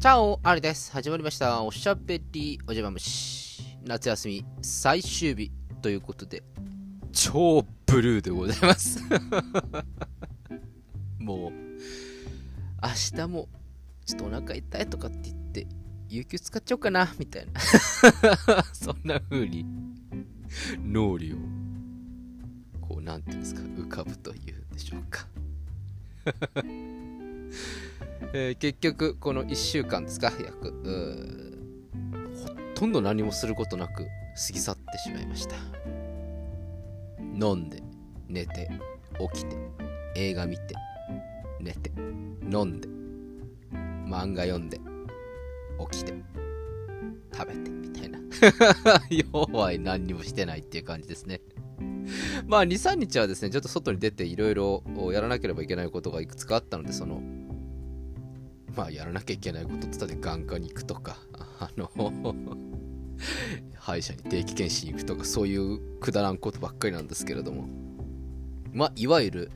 チャオあれです。始まりました。おしゃべりおじゃま虫。夏休み最終日ということで、超ブルーでございます。もう、明日もちょっとお腹痛いとかって言って、有給使っちゃおうかな、みたいな。そんな風に、脳裏を、こう、なんていうんですか、浮かぶというんでしょうか。えー結局この1週間ですか約。ほとんど何もすることなく過ぎ去ってしまいました。飲んで寝て起きて映画見て寝て飲んで漫画読んで起きて食べてみたいな。要は何にもしてないっていう感じですね。まあ23日はですねちょっと外に出ていろいろやらなければいけないことがいくつかあったのでそのまあやらなきゃいけないことって言ったら眼科に行くとかあの 歯医者に定期検診行くとかそういうくだらんことばっかりなんですけれども。まあいわゆる、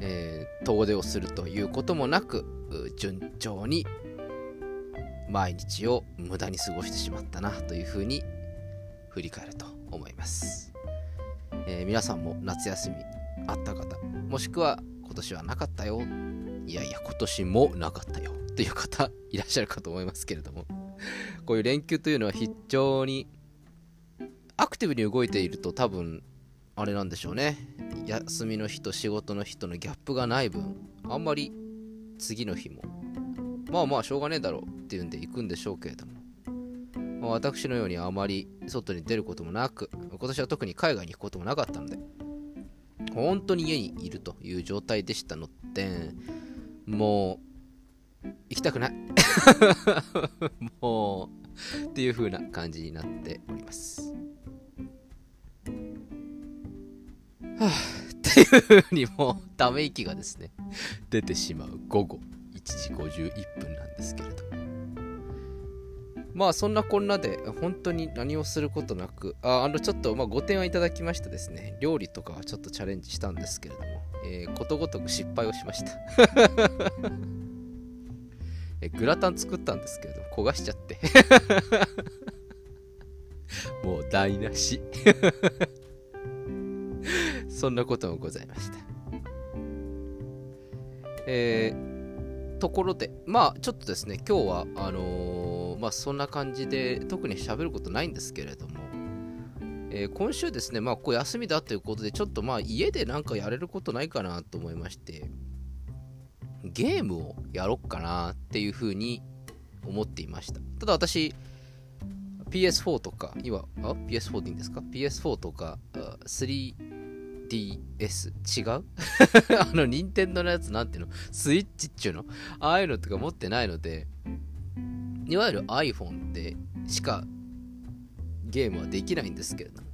えー遠出をするということもなく順調に毎日を無駄に過ごしてしまったなというふうに振り返ると思います、えー皆さんも夏休みあった方もしくは今年はなかったよいやいや今年もなかったよという方いらっしゃるかと思いますけれども。こういう連休というのは非常にアクティブに動いていると多分あれなんでしょうね。休みの日と仕事の日とのギャップがない分あんまり次の日も。まあまあしょうがねえだろうっていうんで行くんでしょうけれども、まあ私のようにあまり外に出ることもなく今年は特に海外に行くこともなかったので本当に家にいるという状態でしたのでもう行きたくない。もうっていう風な感じになっております。はあっていう風にもうため息がですね出てしまう午後1時51分なんですけれどまあそんなこんなで本当に何をすることなくああのちょっとまあご提案いただきましたですね料理とかはちょっとチャレンジしたんですけれども、えーことごとく失敗をしました。えグラタン作ったんですけれど焦がしちゃって。もう台無し。そんなこともございました。えーところでまあちょっとですね今日はあのーまあそんな感じで特に喋ることないんですけれども、えー今週ですねまあこう休みだということでちょっとまあ家でなんかやれることないかなと思いましてゲームをやろっかなっていうふうに思っていました。ただ私 PS4 とか今あ PS4 でいいんですか？PS4 とか 3DS 違う？あの任天堂のやつなんていうの？スイッチっちゅうの？ああいうのとか持ってないのでいわゆる iPhone でしかゲームはできないんですけれども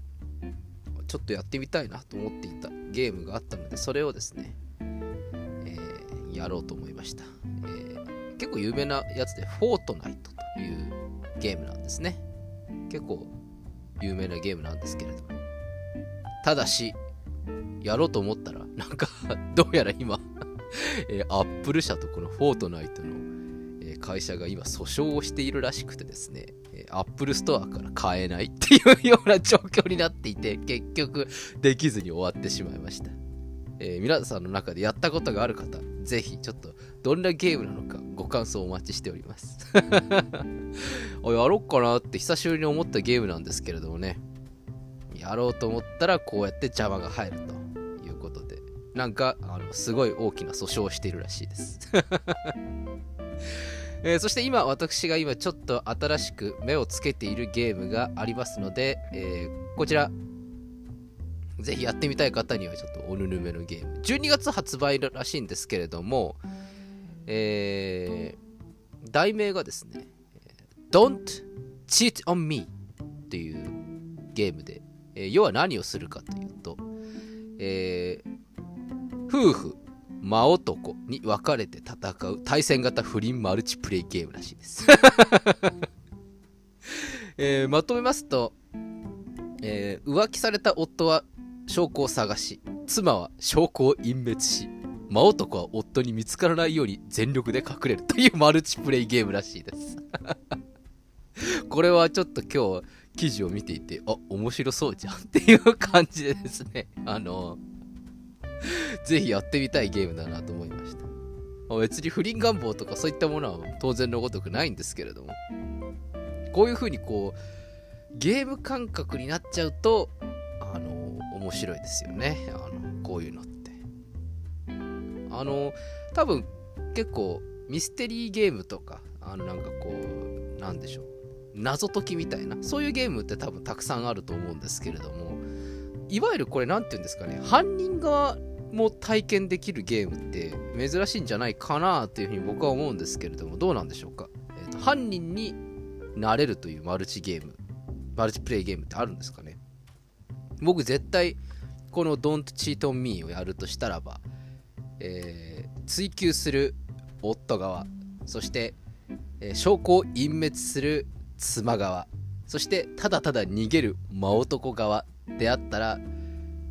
ちょっとやってみたいなと思っていたゲームがあったのでそれをですね、えーやろうと思いました、えー結構有名なやつでフォートナイトというゲームなんですね。結構有名なゲームなんですけれどもただしやろうと思ったらなんか どうやら今えーアップル社とこのフォートナイトの、会社が今訴訟をしているらしくてですね、アップルストアから買えないっていうような状況になっていて結局できずに終わってしまいました、えー皆さんの中でやったことがある方ぜひちょっとどんなゲームなのかご感想お待ちしております。あやろっかなって久しぶりに思ったゲームなんですけれどもね。やろうと思ったらこうやって邪魔が入るということで。なんかあのすごい大きな訴訟をしているらしいです、えーそして今私が今ちょっと新しく目をつけているゲームがありますので、えーこちら。ぜひやってみたい方にはちょっとおぬぬめのゲーム。12月発売らしいんですけれども、えー題名がですね Don't Cheat on Me というゲームで、え要は何をするかというと、えー夫婦真男に分かれて戦う対戦型不倫マルチプレイゲームらしいです、えーまとめますと、えー浮気された夫は証拠を探し妻は証拠を隠滅し真男は夫に見つからないように全力で隠れるというマルチプレイゲームらしいです。これはちょっと今日記事を見ていて、あ、面白そうじゃんっていう感じでですね、あの、ぜひやってみたいゲームだなと思いました。まあ、別に不倫願望とかそういったものは当然のごとくないんですけれども、こういう風にこう、ゲーム感覚になっちゃうと、あの、面白いですよね。あの、こういうのって。あの、多分結構ミステリーゲームとか、あの、なんかこう、なんでしょう。謎解きみたいな、そういうゲームって多分たくさんあると思うんですけれども、いわゆるこれ何て言うんですかね、犯人側も体験できるゲームって珍しいんじゃないかなというふうに僕は思うんですけれども、どうなんでしょうか？えーと、犯人になれるというマルチゲーム、マルチプレイゲームってあるんですかね？僕絶対この Don't Cheat on Me をやるとしたらば、えー、追求する夫側、そして、えー、証拠を隠滅する妻側そしてただただ逃げる真男側であったら、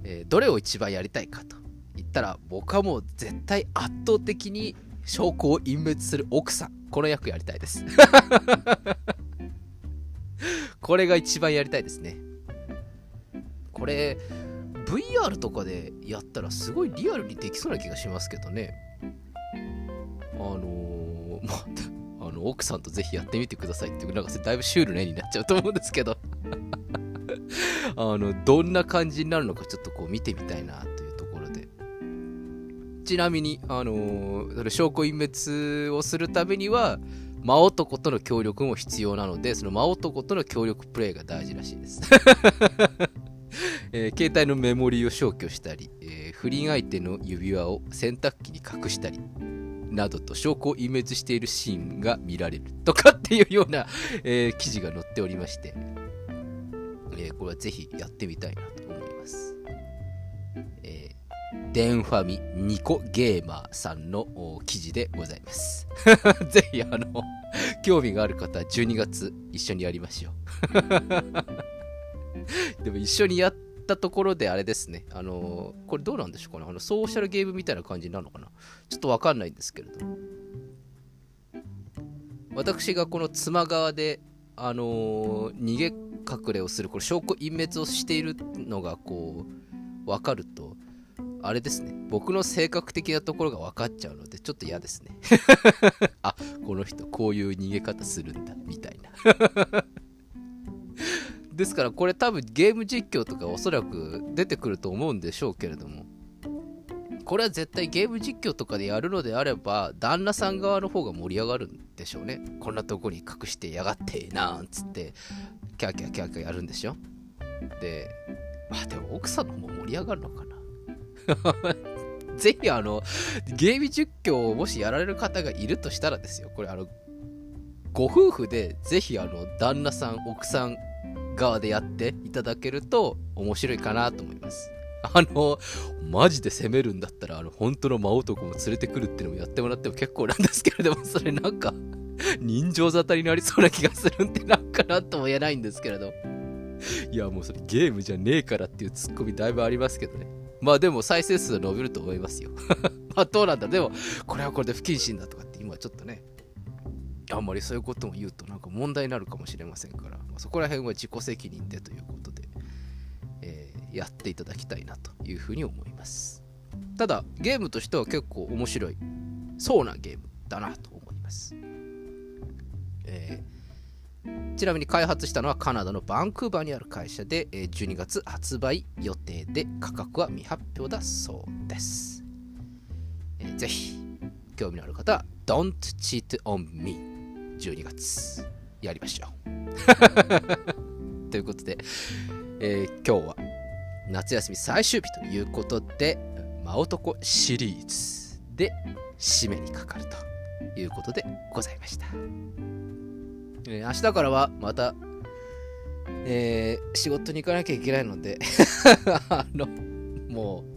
えー、どれを一番やりたいかと言ったら僕はもう絶対圧倒的に証拠を隠滅する奥さん。この役やりたいです。これが一番やりたいですね。これ VR とかでやったらすごいリアルにできそうな気がしますけどね。あのー、まああの奥さんとぜひやってみてくださいってなんかだいぶシュールねになっちゃうと思うんですけど。あのどんな感じになるのかちょっとこう見てみたいなと。ちなみにあのー、証拠隠滅をするためには真男との協力も必要なのでその真男との協力プレイが大事らしいです えー、携帯のメモリーを消去したり、えー、不倫相手の指輪を洗濯機に隠したり、などと証拠をイメージしているシーンが見られるとかっていうような、えー、記事が載っておりまして、え、これはぜひやってみたいなと思います。え、デンファミニコゲーマーさんの記事でございます。ぜひ、あの、興味がある方は12月一緒にやりましょう。でも一緒にやったところであれですね、あの、これどうなんでしょうかね、あのソーシャルゲームみたいな感じになるのかなちょっとわかんないんですけれども。私がこの妻側で、あの、逃げ隠れをする、これ証拠隠滅をしているのがこう、わかると、あれですね、僕の性格的なところが分かっちゃうので、ちょっと嫌ですね。あ、この人こういう逃げ方するんだ、みたいな。ですからこれ多分ゲーム実況とかおそらく出てくると思うんでしょうけれども。これは絶対ゲーム実況とかでやるのであれば旦那さん側の方が盛り上がるんでしょうね。こんなとこに隠してやがってなんつってキャーキャーキャーキャーやるんでしょ。でまあでも奥さんの方も盛り上がるのかな ぜひあのゲーム実況をもしやられる方がいるとしたらですよこれあのご夫婦でぜひあの旦那さん奥さん側でやっていただけると面白いかなと思います。あの、マジで攻めるんだったら、あの、本当の魔男も連れてくるっていうのもやってもらっても結構なんですけれども、それなんか、人情沙汰になりそうな気がするんで、なんかなとも言えないんですけれど。いや、もうそれゲームじゃねえからっていうツッコミだいぶありますけどね。まあでも再生数伸びると思いますよ。まあどうなんだ。でも、これはこれで不謹慎だとかって今ちょっとね、あんまりそういうことも言うとなんか問題になるかもしれませんから、まあ、そこら辺は自己責任でということで、えー、やっていただきたいなというふうに思います。ただゲームとしては結構面白いそうなゲームだなと思います、えー、ちなみに開発したのはカナダのバンクーバーにある会社で12月発売予定で価格は未発表だそうです、えー、ぜひ興味のある方は Don't cheat on me 12月やりましょう。ということで、えー、今日は夏休み最終日ということで真男シリーズで締めにかかるということでございました、えー、明日からはまた、えー、仕事に行かなきゃいけないので あのもう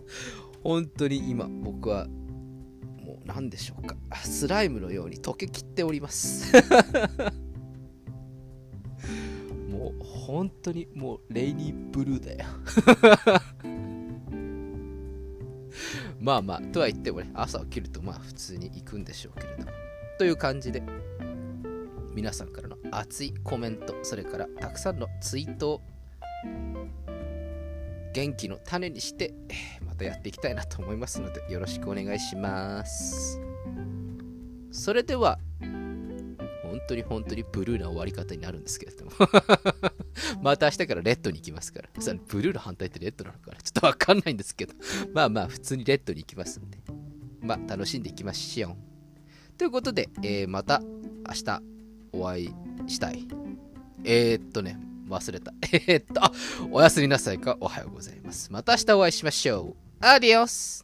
本当に今僕はもう何でしょうか。スライムのように溶けきっております。もう本当にもうレイニーブルーだよ。まあまあ、とは言ってもね、朝起きるとまあ普通に行くんでしょうけれど。という感じで、皆さんからの熱いコメント、それからたくさんのツイートを元気の種にして、またやっていきたいなと思いますので、よろしくお願いします。それでは、本当に本当にブルーな終わり方になるんですけれども。また明日からレッドに行きますからそれブルーの反対ってレッドなのかな？ちょっとわかんないんですけど。まあまあ普通にレッドに行きますんで。まあ楽しんでいきましょう。ということで、えーまた明日お会いしたい。えー、っとね忘れた。え、っとおやすみなさいかおはようございます。また明日お会いしましょう。アディオス。